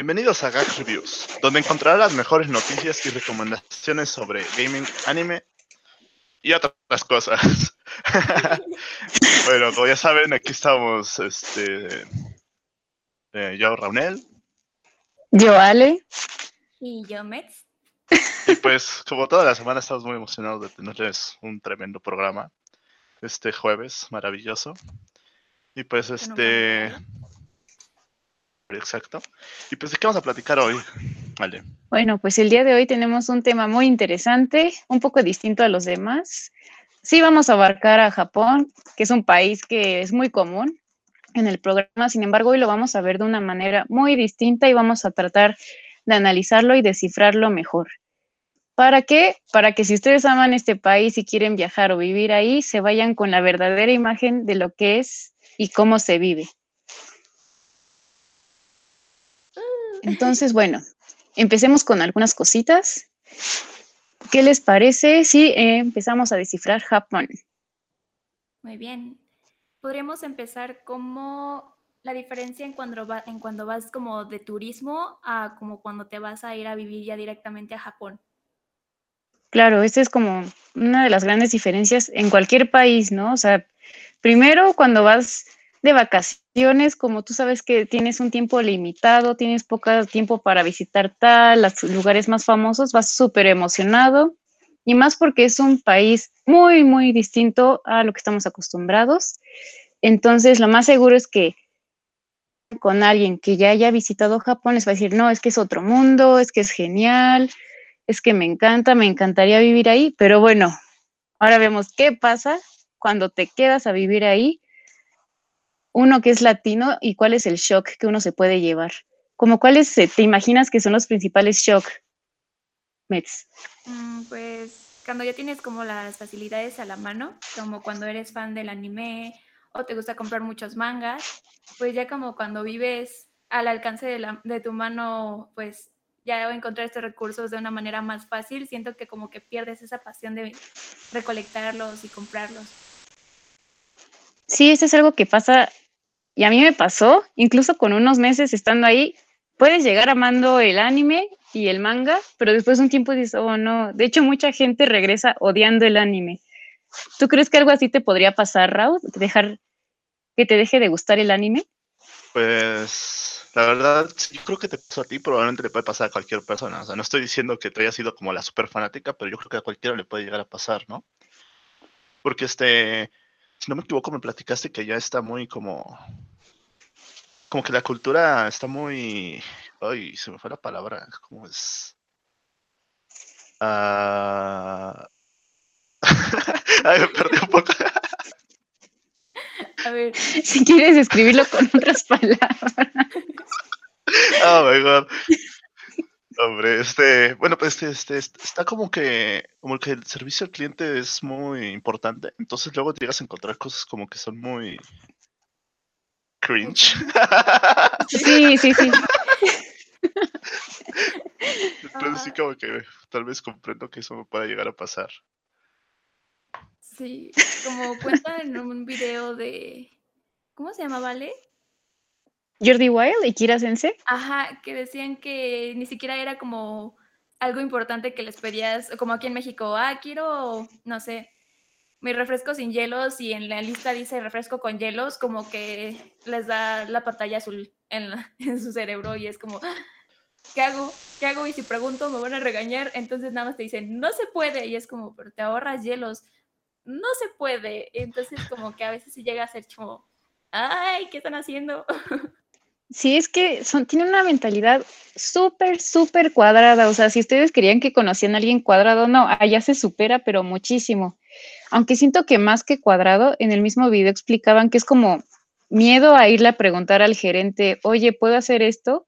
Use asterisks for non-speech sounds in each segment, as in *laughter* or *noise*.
Bienvenidos a Gag Reviews, donde encontrarás las mejores noticias y recomendaciones sobre gaming, anime y otras cosas. *laughs* bueno, como ya saben, aquí estamos, este, eh, yo, Raunel. Yo, Ale. Y yo, Metz. Y pues, como toda la semana, estamos muy emocionados de tenerles un tremendo programa este jueves, maravilloso. Y pues, este... Exacto. Y pues, ¿de qué vamos a platicar hoy? Vale. Bueno, pues el día de hoy tenemos un tema muy interesante, un poco distinto a los demás. Sí, vamos a abarcar a Japón, que es un país que es muy común en el programa, sin embargo, hoy lo vamos a ver de una manera muy distinta y vamos a tratar de analizarlo y descifrarlo mejor. ¿Para qué? Para que si ustedes aman este país y quieren viajar o vivir ahí, se vayan con la verdadera imagen de lo que es y cómo se vive. Entonces, bueno, empecemos con algunas cositas. ¿Qué les parece si eh, empezamos a descifrar Japón? Muy bien. Podríamos empezar como la diferencia en cuando, en cuando vas como de turismo a como cuando te vas a ir a vivir ya directamente a Japón. Claro, esta es como una de las grandes diferencias en cualquier país, ¿no? O sea, primero cuando vas de vacaciones, como tú sabes que tienes un tiempo limitado, tienes poco tiempo para visitar tal, los lugares más famosos, vas súper emocionado. Y más porque es un país muy, muy distinto a lo que estamos acostumbrados. Entonces, lo más seguro es que con alguien que ya haya visitado Japón les va a decir, no, es que es otro mundo, es que es genial, es que me encanta, me encantaría vivir ahí, pero bueno, ahora vemos qué pasa cuando te quedas a vivir ahí uno que es latino y cuál es el shock que uno se puede llevar? Como cuáles te imaginas que son los principales shock, Mets? Mm, pues cuando ya tienes como las facilidades a la mano, como cuando eres fan del anime o te gusta comprar muchos mangas, pues ya como cuando vives al alcance de, de tu mano, pues ya encontrar estos recursos de una manera más fácil, siento que como que pierdes esa pasión de recolectarlos y comprarlos. Sí, eso es algo que pasa y a mí me pasó, incluso con unos meses estando ahí, puedes llegar amando el anime y el manga, pero después de un tiempo dices, oh no, de hecho mucha gente regresa odiando el anime. ¿Tú crees que algo así te podría pasar, Raúl? Dejar que te deje de gustar el anime? Pues la verdad, yo creo que te pasó a ti, probablemente le puede pasar a cualquier persona. O sea, no estoy diciendo que te haya sido como la super fanática, pero yo creo que a cualquiera le puede llegar a pasar, ¿no? Porque este, si no me equivoco, me platicaste que ya está muy como. Como que la cultura está muy. Ay, se me fue la palabra. ¿Cómo es? Ah. *laughs* Ay, me perdí un poco. A ver, si quieres escribirlo con otras palabras. Oh my god. Hombre, este, bueno, pues este, este, está como que, como que el servicio al cliente es muy importante, entonces luego te llegas a encontrar cosas como que son muy cringe. Sí, sí, sí. Entonces sí como que tal vez comprendo que eso me pueda llegar a pasar. Sí, como cuenta en un video de, ¿cómo se llama, Vale? Jordi Wild y Kira Sense. Ajá, que decían que ni siquiera era como algo importante que les pedías, como aquí en México, ah, quiero, no sé, mi refresco sin hielos y en la lista dice refresco con hielos, como que les da la pantalla azul *laughs* en, su cerebro y es como, ah, ¿qué hago? ¿Qué hago? Y si pregunto me van a regañar, entonces nada más te dicen, no se puede, y es como, pero te ahorras hielos, no se puede, entonces como que a veces sí llega a ser como, ay, ¿qué están haciendo? *laughs* Sí, es que son, tiene una mentalidad súper, súper cuadrada. O sea, si ustedes querían que conocían a alguien cuadrado, no, allá se supera, pero muchísimo. Aunque siento que más que cuadrado, en el mismo video explicaban que es como miedo a irle a preguntar al gerente, oye, ¿puedo hacer esto?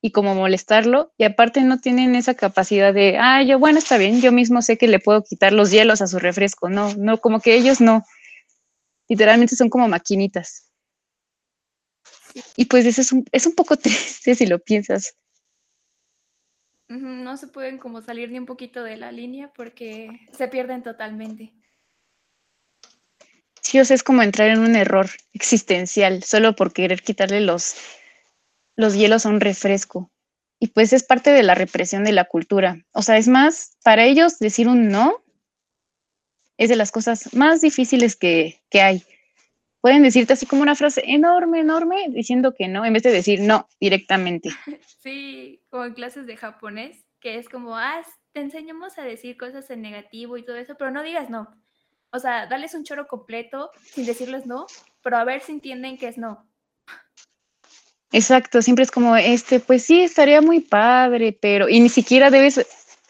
Y como molestarlo. Y aparte no tienen esa capacidad de, ah, yo, bueno, está bien, yo mismo sé que le puedo quitar los hielos a su refresco. No, no, como que ellos no. Literalmente son como maquinitas. Y pues eso es un, es un poco *laughs* triste si lo piensas. No se pueden como salir ni un poquito de la línea porque se pierden totalmente. Sí, o sea, es como entrar en un error existencial solo por querer quitarle los, los hielos a un refresco. y pues es parte de la represión de la cultura. O sea, es más, para ellos decir un no es de las cosas más difíciles que, que hay. Pueden decirte así como una frase enorme, enorme, diciendo que no, en vez de decir no directamente. *laughs* Sí, como en clases de japonés, que es como, ah, te enseñamos a decir cosas en negativo y todo eso, pero no digas no. O sea, dales un choro completo sin decirles no, pero a ver si entienden que es no. Exacto, siempre es como, este, pues sí, estaría muy padre, pero, y ni siquiera debes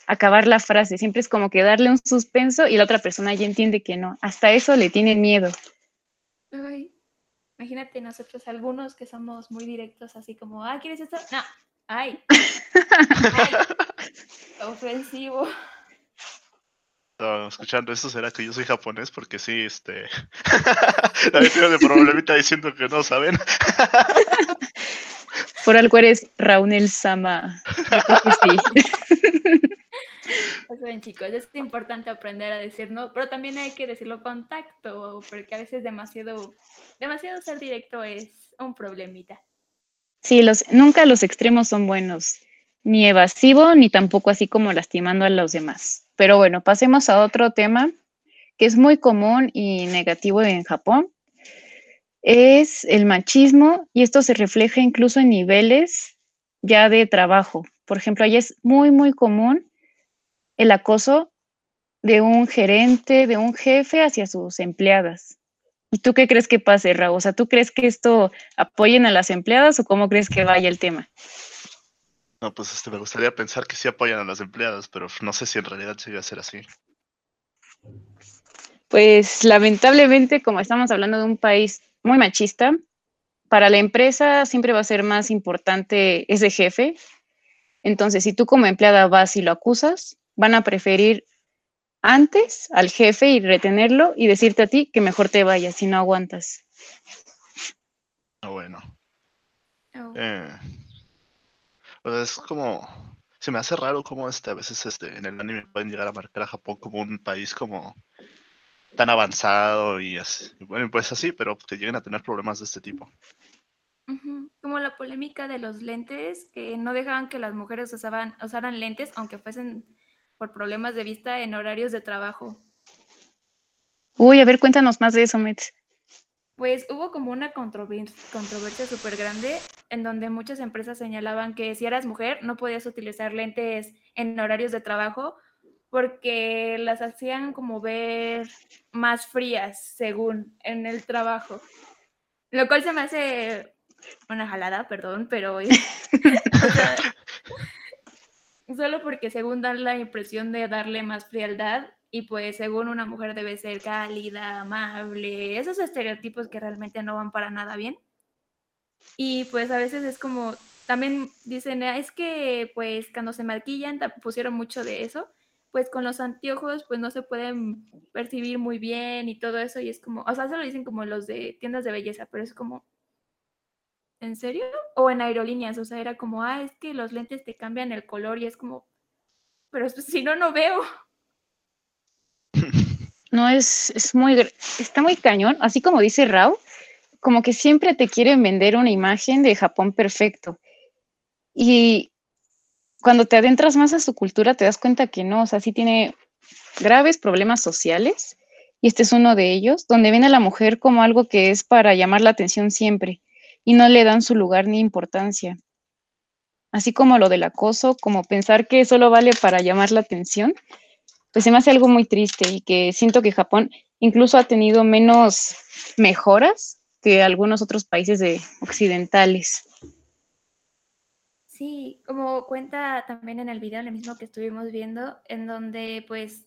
acabar la frase, siempre es como que darle un suspenso y la otra persona ya entiende que no, hasta eso le tienen miedo. Ay, imagínate nosotros algunos que somos muy directos, así como, ah, ¿quieres esto? No, ay, *laughs* ay ofensivo escuchando esto, ¿será que yo soy japonés? Porque sí, este. *laughs* Nadie tiene de problemita diciendo que no, ¿saben? Por algo eres Raunel Sama. sí. *laughs* Chicos, es importante aprender a decir no, pero también hay que decirlo con tacto, porque a veces demasiado, demasiado ser directo es un problemita. Sí, los, nunca los extremos son buenos, ni evasivo, ni tampoco así como lastimando a los demás. Pero bueno, pasemos a otro tema que es muy común y negativo en Japón. Es el machismo y esto se refleja incluso en niveles ya de trabajo. Por ejemplo, ahí es muy, muy común el acoso de un gerente, de un jefe hacia sus empleadas. ¿Y tú qué crees que pase, Raúl? O sea, ¿tú crees que esto apoyen a las empleadas o cómo crees que vaya el tema? No, pues este, me gustaría pensar que sí apoyan a las empleadas, pero no sé si en realidad sigue a ser así. Pues lamentablemente, como estamos hablando de un país muy machista, para la empresa siempre va a ser más importante ese jefe. Entonces, si tú como empleada vas y lo acusas, van a preferir antes al jefe y retenerlo y decirte a ti que mejor te vayas si no aguantas. Ah, bueno. Oh. Eh, pues, es como, se me hace raro cómo este, a veces este, en el anime pueden llegar a marcar a Japón como un país como tan avanzado y así, bueno, pues así, pero que lleguen a tener problemas de este tipo. Como la polémica de los lentes, que no dejaban que las mujeres usaban, usaran lentes, aunque fuesen por problemas de vista en horarios de trabajo. Uy, a ver, cuéntanos más de eso, Metz. Pues hubo como una controversia súper grande en donde muchas empresas señalaban que si eras mujer no podías utilizar lentes en horarios de trabajo porque las hacían como ver más frías, según, en el trabajo. Lo cual se me hace una jalada, perdón, pero *laughs* *laughs* solo porque según dan la impresión de darle más frialdad y pues según una mujer debe ser cálida, amable, esos estereotipos que realmente no van para nada bien. Y pues a veces es como, también dicen, ah, es que pues cuando se maquillan pusieron mucho de eso, pues con los anteojos pues no se pueden percibir muy bien y todo eso y es como, o sea, se lo dicen como los de tiendas de belleza, pero es como, ¿en serio? O en aerolíneas, o sea, era como, ah, es que los lentes te cambian el color y es como, pero si no, no veo. *laughs* No, es, es muy, está muy cañón, así como dice Rao, como que siempre te quieren vender una imagen de Japón perfecto. Y cuando te adentras más a su cultura, te das cuenta que no, o sea, sí tiene graves problemas sociales, y este es uno de ellos, donde ven a la mujer como algo que es para llamar la atención siempre, y no le dan su lugar ni importancia. Así como lo del acoso, como pensar que solo vale para llamar la atención, pues se me hace algo muy triste y que siento que Japón incluso ha tenido menos mejoras que algunos otros países de occidentales. Sí, como cuenta también en el video, el mismo que estuvimos viendo, en donde pues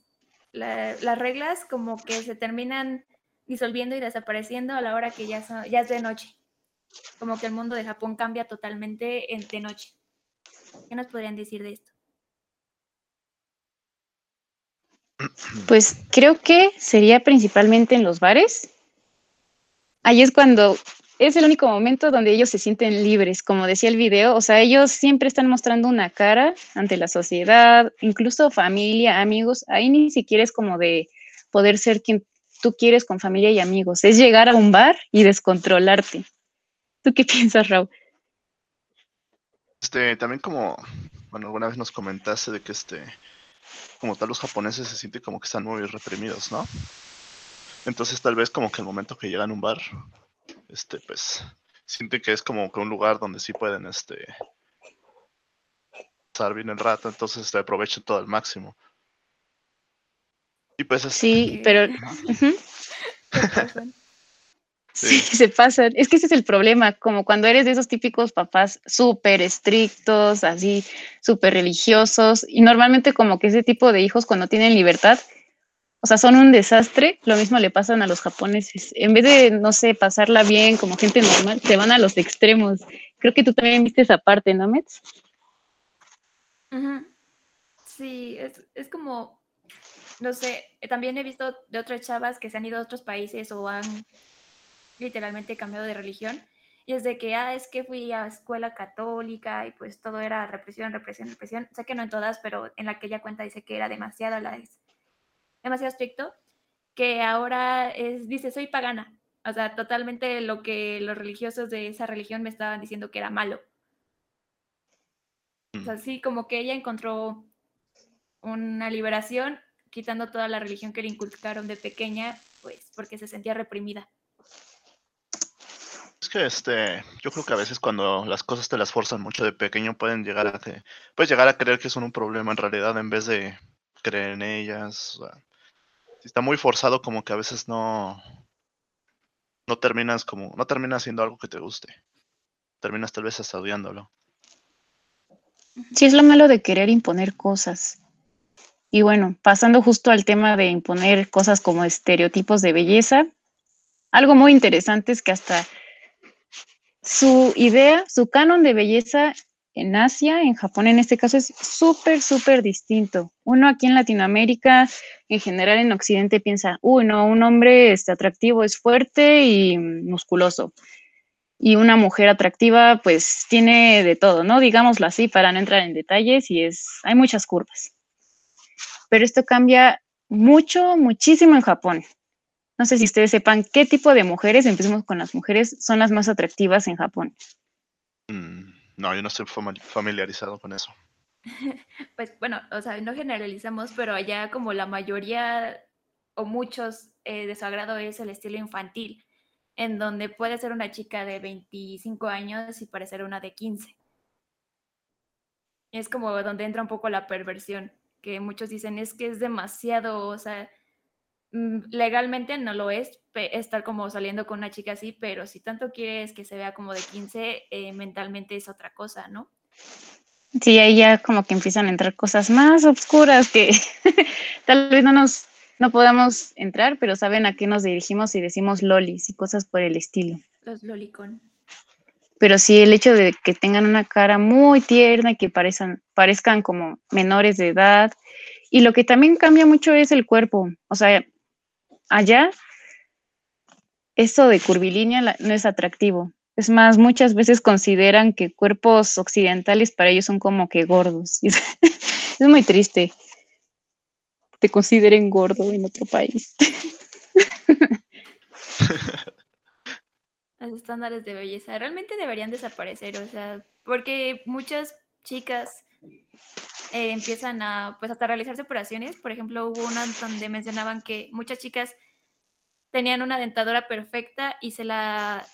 las reglas como que se terminan disolviendo y desapareciendo a la hora que ya, ya es de noche. Como que el mundo de Japón cambia totalmente en, de noche. ¿Qué nos podrían decir de esto? Pues creo que sería principalmente en los bares. Ahí es cuando es el único momento donde ellos se sienten libres, como decía el video, o sea, ellos siempre están mostrando una cara ante la sociedad, incluso familia, amigos, ahí ni siquiera es como de poder ser quien tú quieres con familia y amigos, es llegar a un bar y descontrolarte. ¿Tú qué *laughs* piensas, Raúl? Este, también como, bueno, alguna vez nos comentaste de que este, como tal los japoneses se sienten como que están muy reprimidos, ¿no? Entonces tal vez como que el momento que llegan a un bar, este, pues, sienten que es como que un lugar donde sí pueden, este, pasar bien el rato, entonces este, aprovechan todo al máximo. Y pues Sí, pero... *laughs* Sí. se pasan. Es que ese es el problema, como cuando eres de esos típicos papás súper estrictos, así, súper religiosos, y normalmente como que ese tipo de hijos cuando tienen libertad, o sea, son un desastre, lo mismo le pasan a los japoneses. En vez de, no sé, pasarla bien como gente normal, se van a los extremos. Creo que tú también viste esa parte, ¿no, Mets? Sí, es, es como, no sé, también he visto de otras chavas que se han ido a otros países o han literalmente cambiado de religión. Y es de que, ah, es que fui a escuela católica y pues todo era represión, represión, represión. Sé que no en todas, pero en la que ella cuenta dice que era demasiado, la, demasiado estricto, que ahora es, dice, soy pagana. O sea, totalmente lo que los religiosos de esa religión me estaban diciendo que era malo. O sea, sí, como que ella encontró una liberación quitando toda la religión que le inculcaron de pequeña, pues porque se sentía reprimida que este, yo creo que a veces cuando las cosas te las forzan mucho de pequeño pueden llegar a que, puedes llegar a creer que son un problema en realidad en vez de creer en ellas. si está muy forzado, como que a veces no, no terminas como, no terminas haciendo algo que te guste. Terminas tal vez estudiándolo. Sí, es lo malo de querer imponer cosas. Y bueno, pasando justo al tema de imponer cosas como estereotipos de belleza, algo muy interesante es que hasta su idea, su canon de belleza en Asia, en Japón en este caso, es súper, súper distinto. Uno aquí en Latinoamérica, en general en Occidente, piensa, uy, no, un hombre este, atractivo es fuerte y musculoso. Y una mujer atractiva, pues tiene de todo, ¿no? Digámoslo así, para no entrar en detalles, y es, hay muchas curvas. Pero esto cambia mucho, muchísimo en Japón. No sé si ustedes sepan qué tipo de mujeres, empecemos con las mujeres, son las más atractivas en Japón. Mm, no, yo no estoy familiarizado con eso. *laughs* Pues bueno, o sea, no generalizamos, pero allá como la mayoría o muchos eh, de su agrado es el estilo infantil, en donde puede ser una chica de 25 años y parecer una de 15. Es como donde entra un poco la perversión, que muchos dicen es que es demasiado, o sea, legalmente no lo es estar como saliendo con una chica así, pero si tanto quieres que se vea como de 15, eh, mentalmente es otra cosa, ¿no? Sí, ahí ya como que empiezan a entrar cosas más oscuras que *laughs* tal vez no nos no podamos entrar, pero saben a qué nos dirigimos y decimos lolis y cosas por el estilo. Los lolicon. Pero sí el hecho de que tengan una cara muy tierna y que parezcan, parezcan como menores de edad. Y lo que también cambia mucho es el cuerpo. O sea, allá eso de curvilínea no es atractivo. Es más, muchas veces consideran que cuerpos occidentales para ellos son como que gordos. *laughs* es muy triste. Te consideren gordo en otro país. *laughs* Los estándares de belleza realmente deberían desaparecer, o sea, porque muchas chicas eh, empiezan a, pues, hasta realizarse operaciones. Por ejemplo, hubo una donde mencionaban que muchas chicas tenían una dentadura perfecta y se la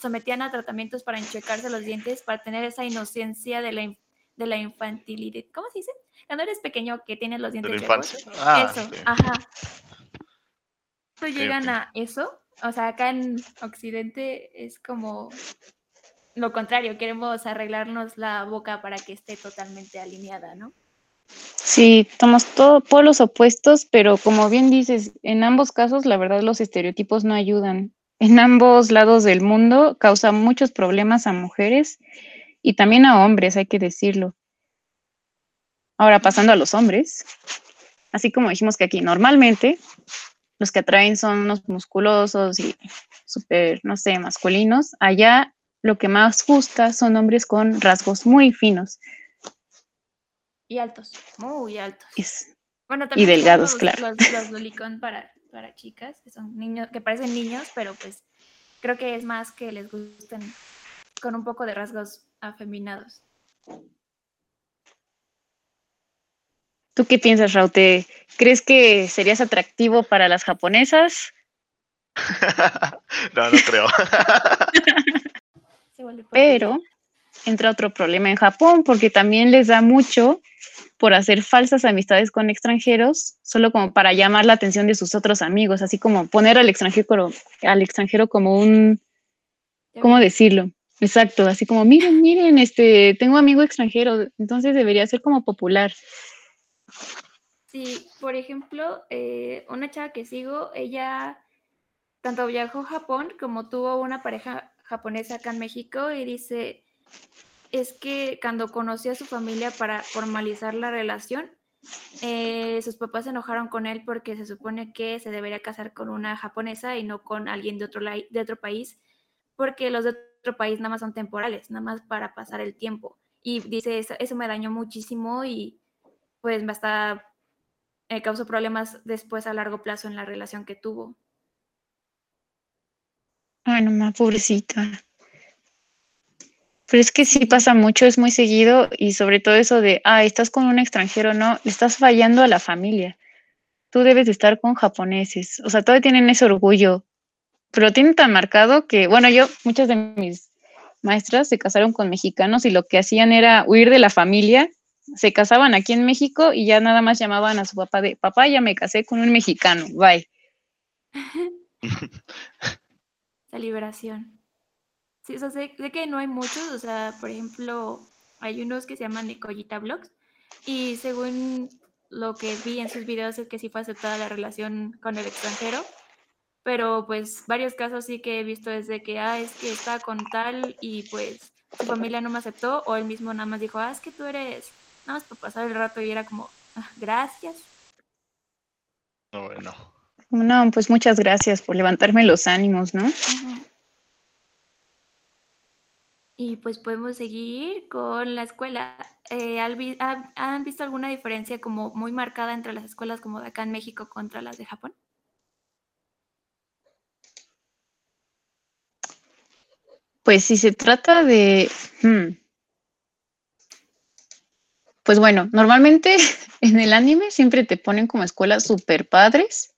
sometían a tratamientos para enchecarse los dientes, para tener esa inocencia de la, de la infantilidad. ¿Cómo se dice? Cuando eres pequeño que tienes los dientes ¿De Ah, eso, ajá. llegan a eso. O sea, acá en Occidente es como lo contrario, queremos arreglarnos la boca para que esté totalmente alineada, ¿no? Sí, somos todos polos opuestos, pero como bien dices, en ambos casos la verdad los estereotipos no ayudan. En ambos lados del mundo causa muchos problemas a mujeres y también a hombres, hay que decirlo. Ahora pasando a los hombres, así como dijimos que aquí normalmente los que atraen son los musculosos y súper, no sé, masculinos, allá lo que más gusta son hombres con rasgos muy finos. Y altos, muy altos. bueno, también y delgados, claro. Los, *laughs* lolicón para, para chicas, que son niños, que parecen niños, pero pues creo que es más que les gusten con un poco de rasgos afeminados. ¿Tú qué piensas, Raute? ¿Crees que serías atractivo para las japonesas? *laughs* no, no creo. *laughs* Pero entra otro problema en Japón porque también les da mucho por hacer falsas amistades con extranjeros, solo como para llamar la atención de sus otros amigos, así como poner al extranjero, al extranjero como un, ¿cómo decirlo? Exacto, así como, miren, miren, este, tengo amigo extranjero, entonces debería ser como popular. Sí, por ejemplo, eh, una chava que sigo, ella tanto viajó a Japón como tuvo una pareja japonesa acá en México y dice, es que cuando conoció a su familia para formalizar la relación, eh, sus papás se enojaron con él porque se supone que se debería casar con una japonesa y no con alguien de otro, de otro país, porque los de otro país nada más son temporales, nada más para pasar el tiempo. Y dice, eso, me dañó muchísimo y pues hasta eh, causó problemas después a largo plazo en la relación que tuvo. Ay, no más, pobrecita. Pero es que sí pasa mucho, es muy seguido y sobre todo eso de, ah, estás con un extranjero, no, estás fallando a la familia. Tú debes de estar con japoneses. O sea, todavía tienen ese orgullo, pero lo tienen tan marcado que, bueno, yo, muchas de mis maestras se casaron con mexicanos y lo que hacían era huir de la familia se casaban aquí en México y ya nada más llamaban a su papá de, papá, ya me casé con un mexicano, bye. *laughs* La liberación. Sí, o sea, sé, que no hay muchos, o sea, por ejemplo, hay unos que se llaman Nicollita Blogs y según lo que vi en sus videos es que sí fue aceptada la relación con el extranjero, pero pues varios casos sí que he visto desde que, ah, es que está con tal y pues su familia no me aceptó o él mismo nada más dijo, ah, es que tú eres nada más por pasar el rato y era como, ah, gracias. Bueno. No, pues muchas gracias por levantarme los ánimos, ¿no? Y pues podemos seguir con la escuela. Eh, ¿Han visto alguna diferencia como muy marcada entre las escuelas como de acá en México contra las de Japón? Pues si se trata de... Hmm, pues bueno, normalmente *laughs* en el anime siempre te ponen como escuelas super padres,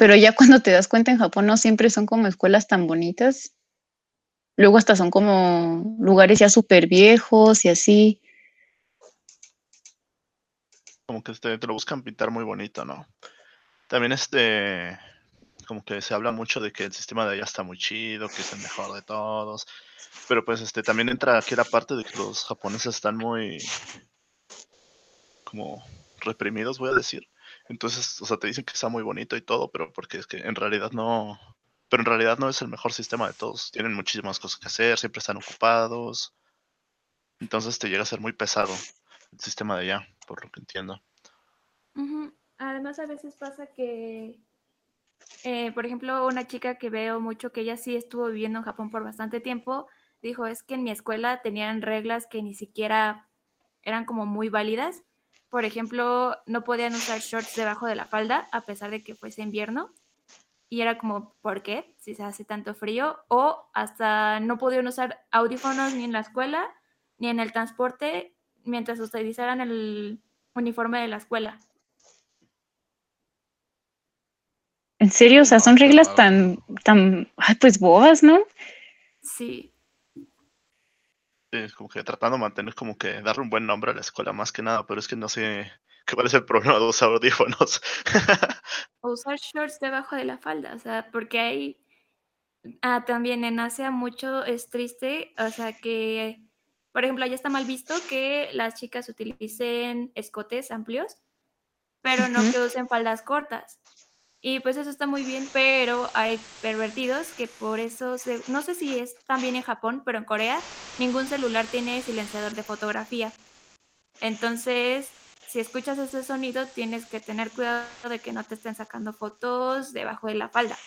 pero ya cuando te das cuenta en Japón no siempre son como escuelas tan bonitas. Luego hasta son como lugares ya súper viejos y así. Como que este, te lo buscan pintar muy bonito, ¿no? También este, como que se habla mucho de que el sistema de allá está muy chido, que es el mejor de todos. Pero pues este también entra aquí la parte de que los japoneses están muy como reprimidos, voy a decir. Entonces, o sea, te dicen que está muy bonito y todo, pero porque es que en realidad no, pero en realidad no es el mejor sistema de todos. Tienen muchísimas cosas que hacer, siempre están ocupados. Entonces te llega a ser muy pesado el sistema de allá, por lo que entiendo. Además, a veces pasa que, eh, por ejemplo, una chica que veo mucho que ella sí estuvo viviendo en Japón por bastante tiempo, dijo, es que en mi escuela tenían reglas que ni siquiera eran como muy válidas. Por ejemplo, no podían usar shorts debajo de la falda a pesar de que fuese invierno. Y era como, ¿por qué? Si se hace tanto frío. O hasta no podían usar audífonos ni en la escuela ni en el transporte mientras utilizaran el uniforme de la escuela. ¿En serio? O sea, son reglas tan, tan, pues bobas, ¿no? Sí. Es como que tratando de mantener como que darle un buen nombre a la escuela más que nada, pero es que no sé qué *laughs* cuál es el problema de usar audífonos. *laughs* o usar shorts debajo de la falda, o sea, porque hay ah, también en Asia mucho es triste, o sea que, por ejemplo, allá está mal visto que las chicas utilicen escotes amplios, pero no que usen faldas cortas. Y pues eso está muy bien, pero hay pervertidos que por eso, no sé si es también en Japón, pero en Corea ningún celular tiene silenciador de fotografía. Entonces, si escuchas ese sonido, tienes que tener cuidado de que no te estén sacando fotos debajo de la falda.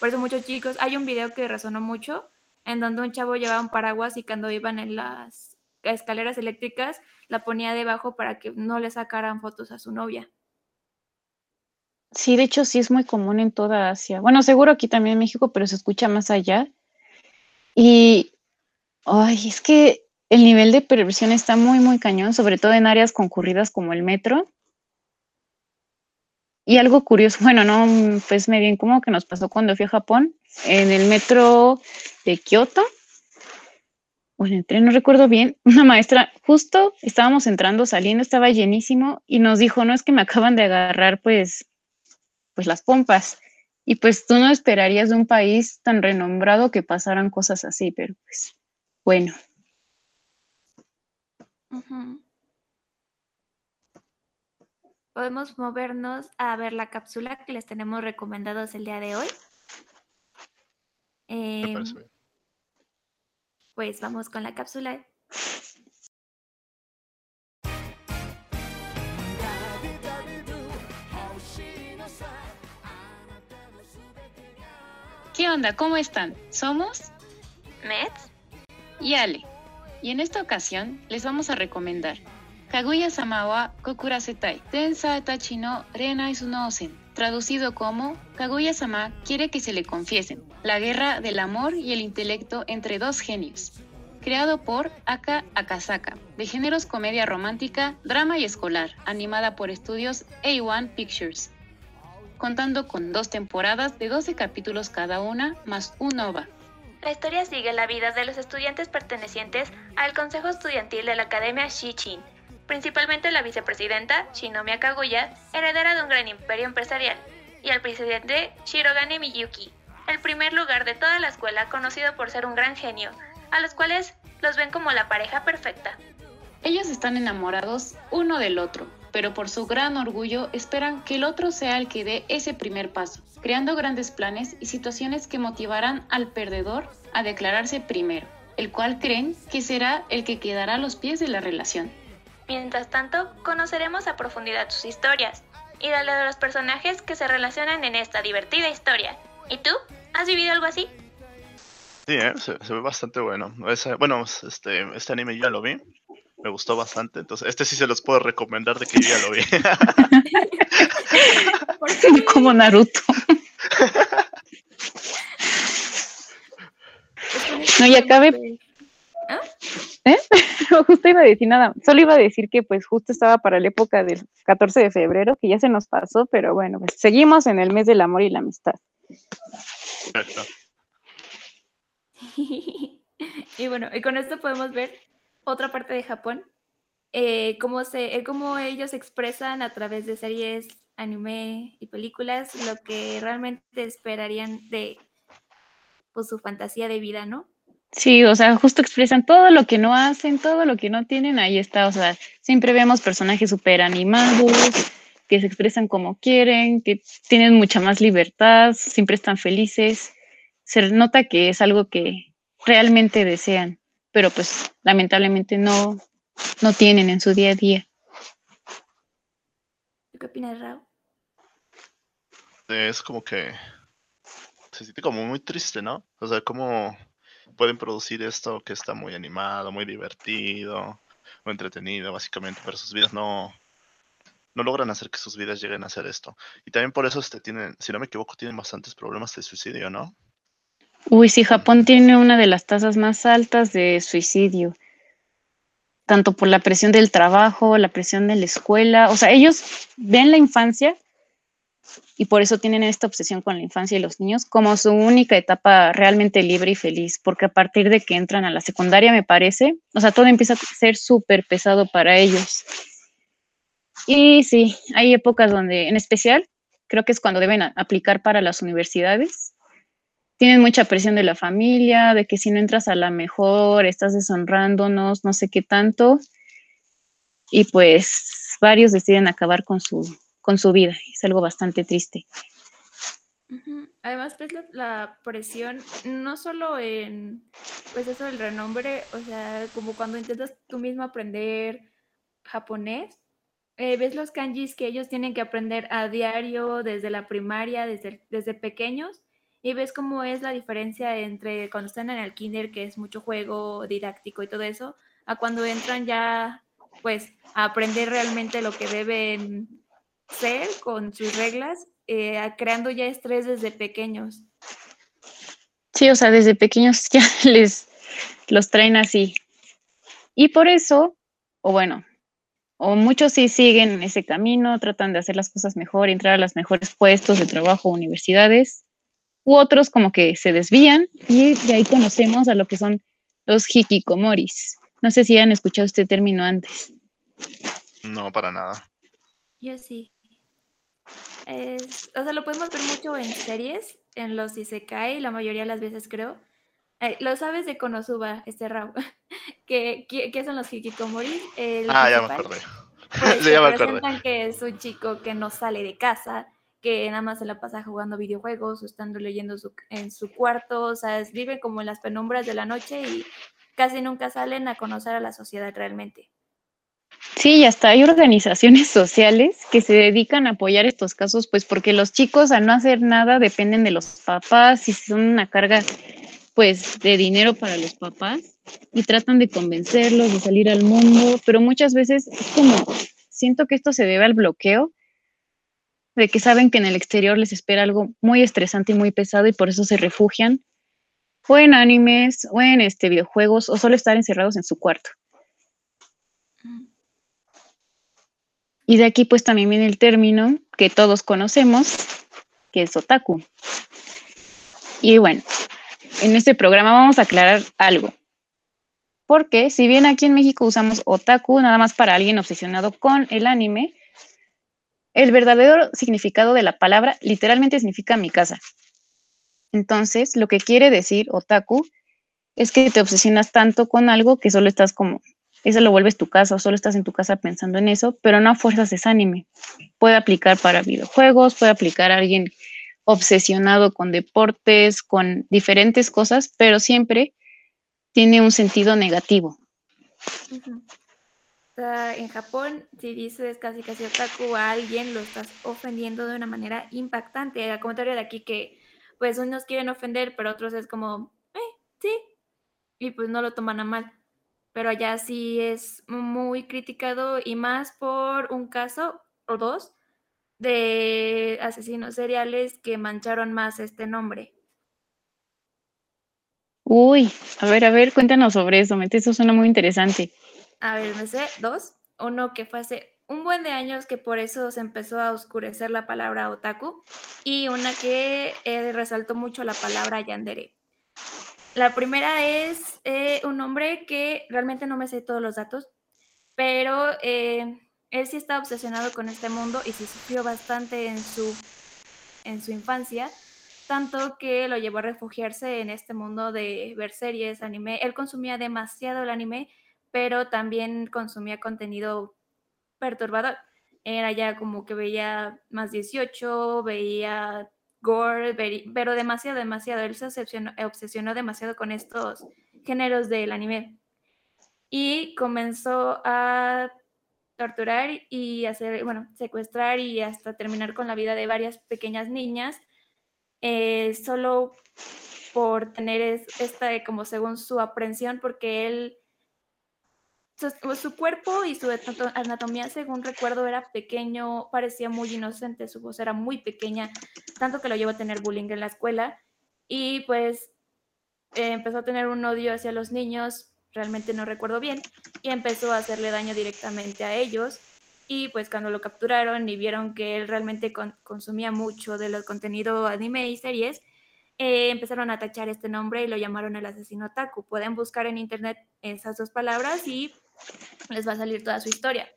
Por eso muchos chicos, hay un video que resonó mucho, en donde un chavo llevaba un paraguas y cuando iban en las escaleras eléctricas, la ponía debajo para que no le sacaran fotos a su novia. Sí, de hecho sí es muy común en toda Asia. Bueno, seguro aquí también en México, pero se escucha más allá. Y, ay, es que el nivel de perversión está muy, muy cañón, sobre todo en áreas concurridas como el metro. Y algo curioso, *laughs* bueno, no, pues me bien como que nos pasó cuando fui a Japón, en el metro de Kioto, bueno, entré, no recuerdo bien, *laughs* una maestra, justo estábamos entrando, saliendo, estaba llenísimo y nos dijo, no es que me acaban de agarrar pues, pues las pompas. Y pues tú no esperarías de un país tan renombrado que pasaran cosas así, pero pues bueno. Podemos movernos a ver la cápsula que les tenemos recomendados el día de hoy. Em, pues vamos con la cápsula. ¿Qué onda? ¿Cómo están? Somos Mets y Ale. Y en esta ocasión les vamos a recomendar Kaguya-sama wa Kokurasetai, Tensa Tachi no Renai Sunosen, traducido como Kaguya-sama quiere que se le confiesen, la guerra del amor y el intelecto entre dos genios. Creado por Aka Akasaka, de géneros comedia romántica, drama y escolar, animada por estudios A1 Pictures contando con dos temporadas de 12 capítulos cada una, más un OVA. La historia sigue la vida de los estudiantes pertenecientes al Consejo Estudiantil de la Academia Shichin, principalmente la vicepresidenta Shinomiya Kaguya, heredera de un gran imperio empresarial, y al presidente Shirogane Miyuki, el primer lugar de toda la escuela conocido por ser un gran genio, a los cuales los ven como la pareja perfecta. Ellos están enamorados uno del otro, pero por su gran orgullo esperan que el otro sea el que dé ese primer paso, creando grandes planes y situaciones que motivarán al perdedor a declararse primero, el cual creen que será el que quedará a los pies de la relación. Mientras tanto, conoceremos a profundidad sus historias y de de los personajes que se relacionan en esta divertida historia. ¿Y tú? ¿Has vivido algo así? Sí, ¿eh? se, ve bastante bueno. bueno, este, este anime ya lo vi me gustó bastante. Entonces, este sí se los puedo recomendar de que yo ya lo vi. *laughs* *laughs* Como Naruto. no, y acabe. ¿Ah? ¿Eh? *laughs* justo iba a decir nada, solo iba a decir que pues justo estaba para la época del 14 de febrero, que ya se nos pasó, pero bueno, pues seguimos en el mes del amor y la amistad. y bueno, y con esto podemos ver otra parte de Japón, eh, cómo, se, eh, cómo ellos expresan a través de series, anime y películas lo que realmente esperarían de pues, su fantasía de vida, ¿no? Sí, o sea, justo expresan todo lo que no hacen, todo lo que no tienen, ahí está, o sea, siempre vemos personajes súper animados, que se expresan como quieren, que tienen mucha más libertad, siempre están felices, se nota que es algo que realmente desean pero pues lamentablemente no, no tienen en su día a día. ¿Qué opinas, Raúl? Es como que se siente como muy triste, ¿no? O sea, cómo pueden producir esto que está muy animado, muy divertido o entretenido, básicamente, pero sus vidas no, no logran hacer que sus vidas lleguen a hacer esto. Y también por eso este, tienen, si no me equivoco, tienen bastantes problemas de suicidio, ¿no? Uy, sí, Japón tiene una de las tasas más altas de suicidio, tanto por la presión del trabajo, la presión de la escuela, o sea, ellos ven la infancia y por eso tienen esta obsesión con la infancia y los niños como su única etapa realmente libre y feliz, porque a partir de que entran a la secundaria, me parece, o sea, todo empieza a ser súper pesado para ellos. Y sí, hay épocas donde, en especial, creo que es cuando deben aplicar para las universidades, tienen mucha presión de la familia, de que si no entras a la mejor, estás deshonrándonos, no sé qué tanto. Y pues varios deciden acabar con su, con su vida. Es algo bastante triste. Además, pues la, presión, no solo en, pues eso del renombre, o sea, como cuando intentas tú mismo aprender japonés, eh, ves los kanjis que ellos tienen que aprender a diario desde la primaria, desde, desde pequeños, y ves cómo es la diferencia entre cuando están en el kinder, que es mucho juego didáctico y todo eso, a cuando entran ya, pues, a aprender realmente lo que deben ser con sus reglas, eh, creando ya estrés desde pequeños. Sí, o sea, desde pequeños ya *laughs* les los traen así. Y por eso, o bueno, o muchos sí siguen ese camino, tratan de hacer las cosas mejor, entrar a los mejores puestos de trabajo, universidades, u otros como que se desvían y de ahí conocemos a lo que son los hikikomoris. No sé si han escuchado este término antes. No, para nada. Yo sí. o sea, lo podemos ver mucho en series, en los Isekai, la mayoría de las veces creo. Eh, lo sabes de Konosuba, este Raúl. ¿Qué, qué, son los Hikikomori? ah, ya me acordé. Pues, *laughs* ya me acordé. que es un chico que no sale de casa, que nada más se la pasa jugando videojuegos o estando leyendo en su cuarto, o sea, vive como en las penumbras de la noche y casi nunca salen a conocer a la sociedad realmente. Sí, y hasta hay organizaciones *laughs* sociales que se dedican a apoyar estos casos, pues porque los chicos al no hacer nada dependen de los papás y son una carga pues de dinero para los papás y tratan de convencerlos de salir al mundo, pero muchas veces es como, siento que esto se debe al bloqueo de que saben que en el exterior les espera algo muy estresante y muy pesado y por eso se refugian o en animes o en este, videojuegos o solo estar encerrados en su cuarto. Y de aquí pues también viene el término que todos conocemos, que es otaku. Y bueno, en este programa vamos a aclarar algo. Porque si bien aquí en México usamos otaku nada más para alguien obsesionado con el anime, el verdadero significado de la palabra literalmente significa mi casa. Entonces, lo que quiere decir otaku es que te obsesionas tanto con algo que solo estás como, eso lo vuelves tu casa o solo estás en tu casa pensando en eso, pero no a fuerzas es anime. Puede aplicar para videojuegos, puede aplicar a alguien obsesionado con deportes, con diferentes cosas, pero siempre tiene un sentido negativo en Japón, si dices casi casi otaku a alguien, lo estás ofendiendo de una manera impactante. Al contrario de aquí que, pues, unos quieren ofender, pero otros es como, eh, sí, y pues no lo toman a mal. Pero allá sí es muy criticado y más por un caso o dos de asesinos seriales que mancharon más este nombre. Uy, a ver, a ver, cuéntanos sobre eso, eso suena muy interesante. A ver, me sé dos. Uno que fue hace un buen de años que por eso se empezó a oscurecer la palabra otaku y una que eh, resaltó mucho la palabra yandere. La primera es eh, un hombre que realmente no me sé todos los datos, pero eh, él sí está obsesionado con este mundo y sí sufrió bastante en su, en su infancia, tanto que lo llevó a refugiarse en este mundo de ver series, anime. Él consumía demasiado el anime pero también consumía contenido perturbador. Era ya como que veía más 18, veía gore, pero demasiado, demasiado. Él se obsesionó, demasiado con estos géneros del anime. Y comenzó a torturar y hacer, bueno, secuestrar y hasta terminar con la vida de varias pequeñas niñas, eh, solo por tener esta, como según su aprensión, porque él su, cuerpo y su anatomía, según recuerdo, era pequeño, parecía muy inocente, su voz era muy pequeña, tanto que lo llevó a tener bullying en la escuela y pues eh, empezó a tener un odio hacia los niños, realmente no recuerdo bien, y empezó a hacerle daño directamente a ellos. Y pues cuando lo capturaron y vieron que él realmente consumía mucho de los contenido anime y series, eh, empezaron a tachar este nombre y lo llamaron el asesino Taku. Pueden buscar en internet esas dos palabras y les va a salir toda su historia.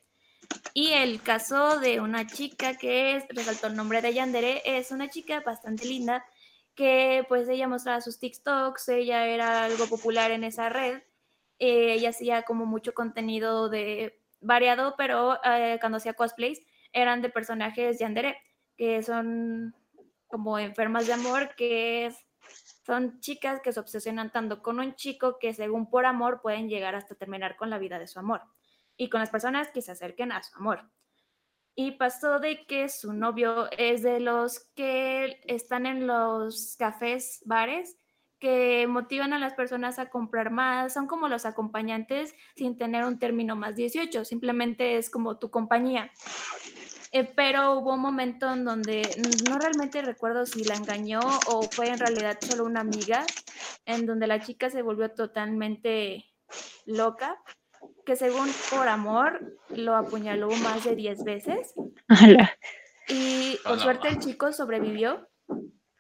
Y el caso de una chica que es, resaltó el nombre de Yandere, es una chica bastante linda que pues ella mostraba sus TikToks, ella era algo popular en esa red, eh, ella hacía como mucho contenido de variado, pero eh, cuando hacía cosplays eran de personajes Yandere, que son como enfermas de amor, que es son chicas que se obsesionan tanto con un chico que según por amor pueden llegar hasta terminar con la vida de su amor y con las personas que se acerquen a su amor. Y pasó de que su novio es de los que están en los cafés, bares, que motivan a las personas a comprar más, son como los acompañantes sin tener un término más 18, simplemente es como tu compañía. Eh, pero hubo un momento en donde no realmente recuerdo si la engañó o fue en realidad solo una amiga, en donde la chica se volvió totalmente loca que según por amor lo apuñaló más de 10 veces. Y por suerte el chico sobrevivió,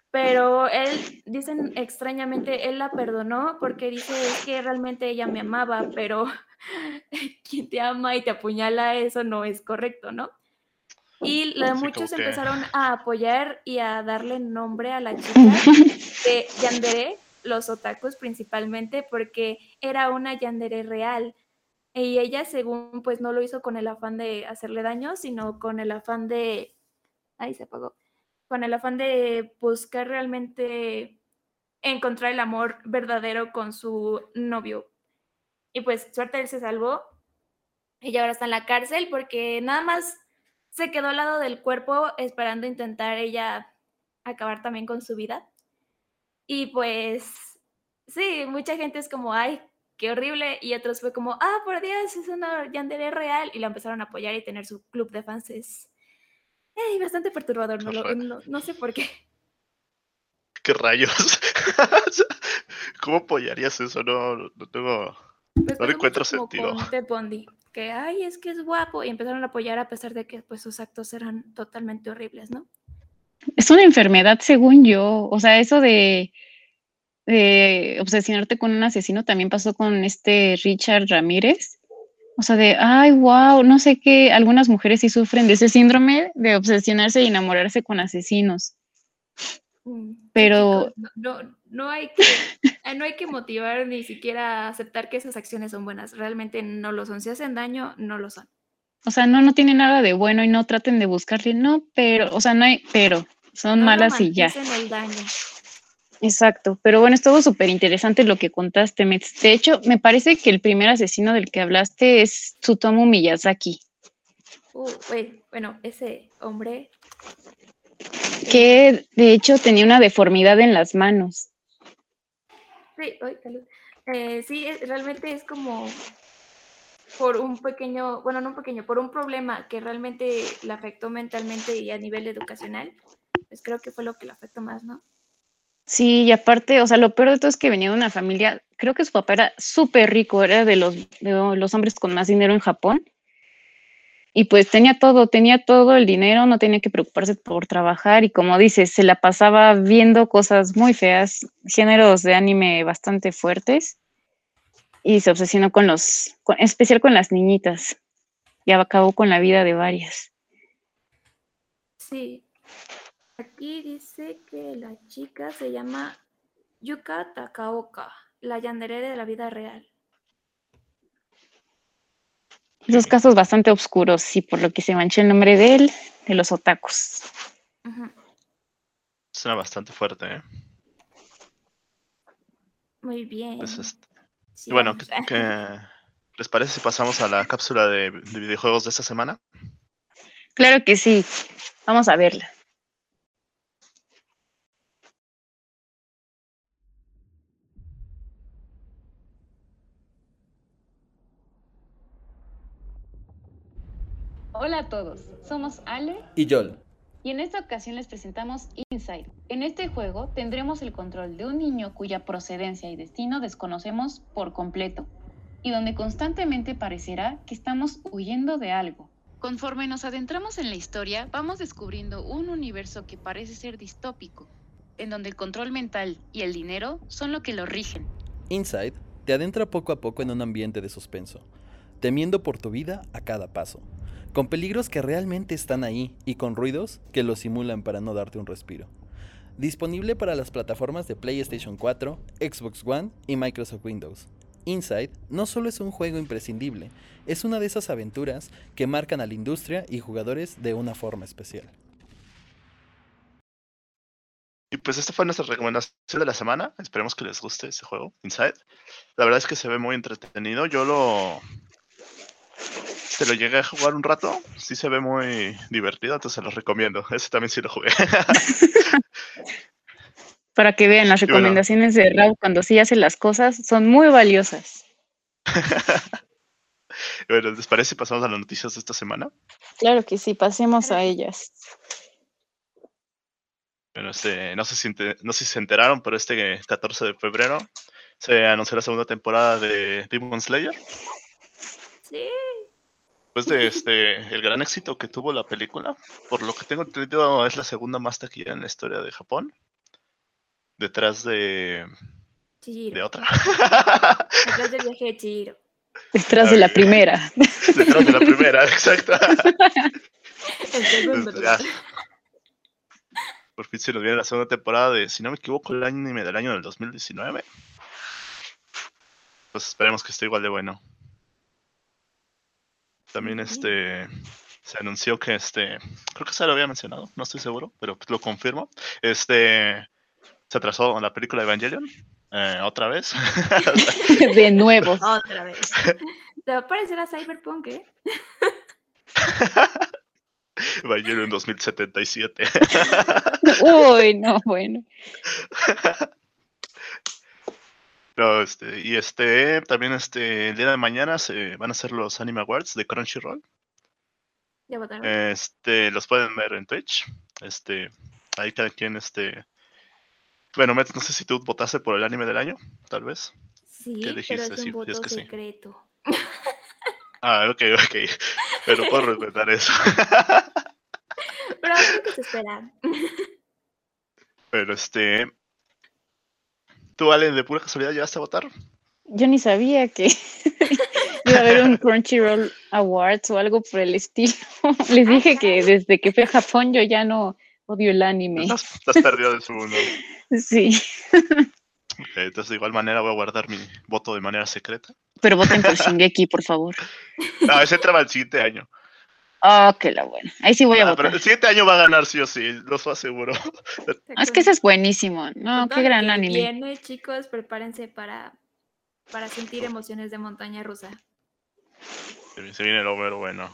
pero él, dicen extrañamente, él la perdonó porque dice que realmente ella me amaba, pero *laughs* quien te ama y te apuñala, eso no es correcto, ¿no? Y muchos empezaron a apoyar y a darle nombre a la *laughs* chica de Yandere, los otakus principalmente, porque era una Yandere real. Y ella, según, pues no lo hizo con el afán de hacerle daño, sino con el afán de... Ahí se apagó. Con el afán de buscar realmente encontrar el amor verdadero con su novio. Y pues suerte él se salvó. Ella ahora está en la cárcel porque nada más se quedó al lado del cuerpo esperando intentar ella acabar también con su vida. Y pues sí, mucha gente es como, ay, qué horrible. Y otros fue como, ah, por Dios, es una Yandere real. Y la empezaron a apoyar y tener su club de fans. Es bastante perturbador, no, no, sé por qué. ¿Qué rayos? *laughs* ¿Cómo apoyarías eso? No, no tengo. Pues no encuentro sentido que, ay, es que es guapo, y empezaron a apoyar a pesar de que pues sus actos eran totalmente horribles, ¿no? Es una enfermedad, según yo, o sea, eso de, de obsesionarte con un asesino también pasó con este Richard Ramírez. O sea, de, ay, wow, no sé qué, algunas mujeres sí sufren de ese síndrome de obsesionarse y enamorarse con asesinos. Mm, Pero... No, no, hay que, *laughs* no hay que motivar ni siquiera aceptar que esas acciones son buenas. Realmente no lo son. Si hacen daño, no lo son. O sea, no, no tiene nada de bueno y no traten de buscarle, no, pero, o sea, no hay, pero, son malas y ya. El daño. Exacto, pero bueno, estuvo súper interesante lo que contaste, Metz. De hecho, me parece que el primer asesino del que hablaste es Tsutomu Miyazaki. Uh, bueno, ese hombre que de hecho tenía una deformidad en las manos. Sí, eh, sí, realmente es como por un pequeño, bueno, no un pequeño, por un problema que realmente le afectó mentalmente y a nivel educacional, pues creo que fue lo que le afectó más, ¿no? Sí, y aparte, o sea, lo peor de todo es que venía de una familia, creo que su papá era súper rico, era de los, de los hombres con más dinero en Japón, y pues tenía todo, tenía todo el dinero, no tenía que preocuparse por trabajar y como dices, se la pasaba viendo cosas muy feas, géneros de anime bastante fuertes y se obsesionó con los, en especial con las niñitas y acabó con la vida de varias. Sí, aquí dice que la chica se llama Yuka Takaoka, la yandere de la vida real. Esos casos bastante oscuros y por lo que se manchó el nombre de él, de los otakus. Suena bastante fuerte, ¿eh? Muy bien. y bueno, ¿qué, les parece si pasamos a la cápsula de videojuegos de esta semana? Claro que sí. Vamos a verla. Hola a todos, somos Ale y Joel. Y en esta ocasión les presentamos Inside. En este juego tendremos el control de un niño cuya procedencia y destino desconocemos por completo, y donde constantemente parecerá que estamos huyendo de algo. Conforme nos adentramos en la historia, vamos descubriendo un universo que parece ser distópico, en donde el control mental y el dinero son lo que lo rigen. Inside te adentra poco a poco en un ambiente de suspenso, temiendo por tu vida a cada paso con peligros que realmente están ahí y con ruidos que lo simulan para no darte un respiro. Disponible para las plataformas de PlayStation 4, Xbox One y Microsoft Windows. Inside no solo es un juego imprescindible, es una de esas aventuras que marcan a la industria y jugadores de una forma especial. Y pues esta fue nuestra recomendación de la semana. Esperemos que les guste este juego, Inside. La verdad es que se ve muy entretenido. Yo lo, se lo llegué a jugar un rato, sí se ve muy divertido, entonces se los recomiendo. Ese también sí lo jugué. *laughs* Para que vean, las recomendaciones de Raúl cuando sí hace las cosas son muy valiosas. *laughs* bueno, ¿les parece si pasamos a las noticias de esta semana? Claro que sí, pasemos a ellas. Bueno, este, no, sé si, no sé si se enteraron, pero este 14 de febrero se anunció la segunda temporada de Demon Slayer. Sí. Después de este, el gran éxito que tuvo la película, por lo que tengo entendido, es la segunda más taquilla en la historia de Japón. Detrás de, Chihiro. de otra. *laughs* Detrás del viaje de Chihiro. Detrás de la primera. Detrás de la primera, exacto. *laughs* El segundo. Pues ya. Por fin se nos viene la segunda temporada de, si no me equivoco, el anime del año del 2019. Pues esperemos que esté igual de bueno. También este se anunció que este, creo que se lo había mencionado, no estoy seguro, pero pues lo confirmo. Este se atrasó la película de Evangelion eh, otra vez. *laughs* *laughs* De nuevo. Otra vez. Te va a parecer a Cyberpunk, ¿eh? *laughs* Evangelion 2077. Uy, no, bueno. No, este, y este, también este, el día de mañana se van a hacer los Anime Awards de Crunchyroll. Ya votaron. Este, los pueden ver en Twitch. Este, ahí cada quien, este. Bueno, Mets, no sé si tú votaste por el anime del año, tal vez. sí, ¿qué pero es Sí, un es voto sí. secreto. *laughs* Ah, ok, ok. *laughs* Pero puedo respetar eso. Pero creo que se espera. *laughs* Pero este. ¿Tú, Ale, de pura casualidad llegaste a votar? Yo ni sabía que *laughs* iba a haber un Crunchyroll Awards o algo por el estilo. *laughs* Les dije que desde que fui a Japón yo ya no odio el anime. Estás, estás perdido de su mundo. Sí, entonces, de igual manera, voy a guardar mi voto de manera secreta. pero voten por Shingeki, por favor. No, ese entraba el siguiente año. Oh, que la buena. Ahí sí voy a Ah, pero votar. el siguiente año va a ganar sí o sí, lo aseguro. *laughs* Es que ese es buenísimo. No, qué gran anime. Viene, chicos, prepárense para, para sentir emociones de montaña rusa. Se viene lo mero bueno.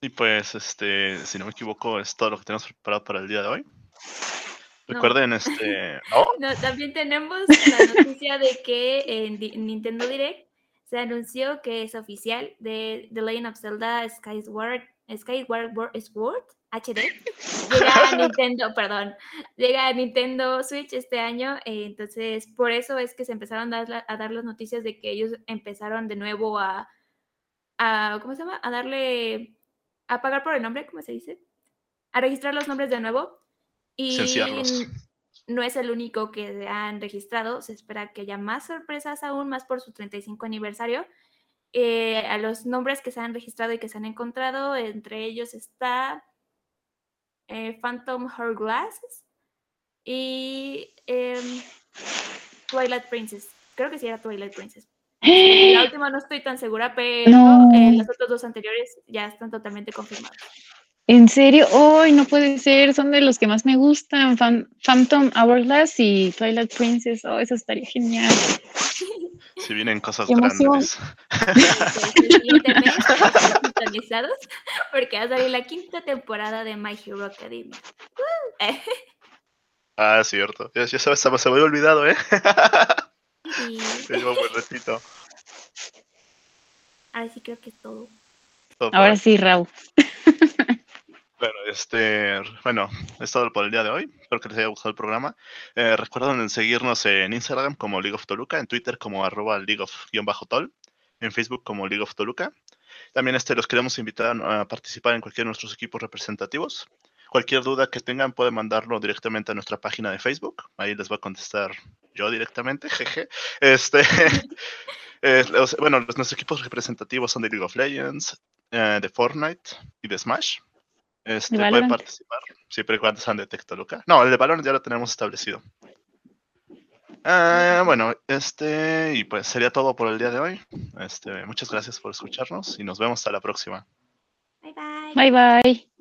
Y pues, este, si no me equivoco, es todo lo que tenemos preparado para el día de hoy. No. Recuerden, este, *laughs* ¿no? No, también tenemos la noticia de que en Nintendo Direct se anunció que es oficial de The Legend of Zelda Skyward, Skyward Wo- Sword HD. *laughs* Llega a Nintendo, perdón, llega a Nintendo Switch este año. eh, entonces, por eso es que se empezaron a dar, a dar las noticias de que ellos empezaron de nuevo a, a, ¿cómo se llama? A darle, a pagar por el nombre, ¿cómo se dice? A registrar los nombres de nuevo. Y Licenciarlos. No es el único que se han registrado. Se espera que haya más sorpresas aún, más por su 35 aniversario. Eh, a los nombres que se han registrado y que se han encontrado, entre ellos está eh, Phantom Hourglass y em, Twilight Princess. Creo que sí era Twilight Princess. La *gasps* última no estoy tan segura, pero No. eh, los otros dos anteriores ya están totalmente confirmados. ¿En serio? ¡Ay, no puede ser! Son de los que más me gustan. Phan- Phantom Hourglass y Twilight Princess. Oh, eso estaría genial. Si vienen cosas grandes. *laughs* Porque va a salir la quinta temporada de My Hero Academia. Uh, *laughs* Ah, cierto. Ya, ya sabes, se me había olvidado, ¿eh? llevo un buen ratito. ahora sí creo que es todo. Ahora sí, Raúl. Bueno, este, bueno, es todo por el día de hoy. Espero que les haya gustado el programa. Eh, recuerden seguirnos en Instagram como League of Toluca, en Twitter como arroba League of-tol, en Facebook como League of Toluca. También este, los queremos invitar a participar en cualquiera de nuestros equipos representativos. Cualquier duda que tengan pueden mandarlo directamente a nuestra página de Facebook. Ahí les voy a contestar yo directamente, *laughs* jeje. Este, *laughs* eh, bueno, los- nuestros equipos representativos son de League of Legends, eh, de Fortnite y de Smash. Este, pueden Valorant? participar siempre y cuando sean de Tectoluca. No, el de Valorant ya lo tenemos establecido. Ah, bueno, este, y pues sería todo por el día de hoy. Este, muchas gracias por escucharnos y nos vemos hasta la próxima. Bye bye. Bye, bye.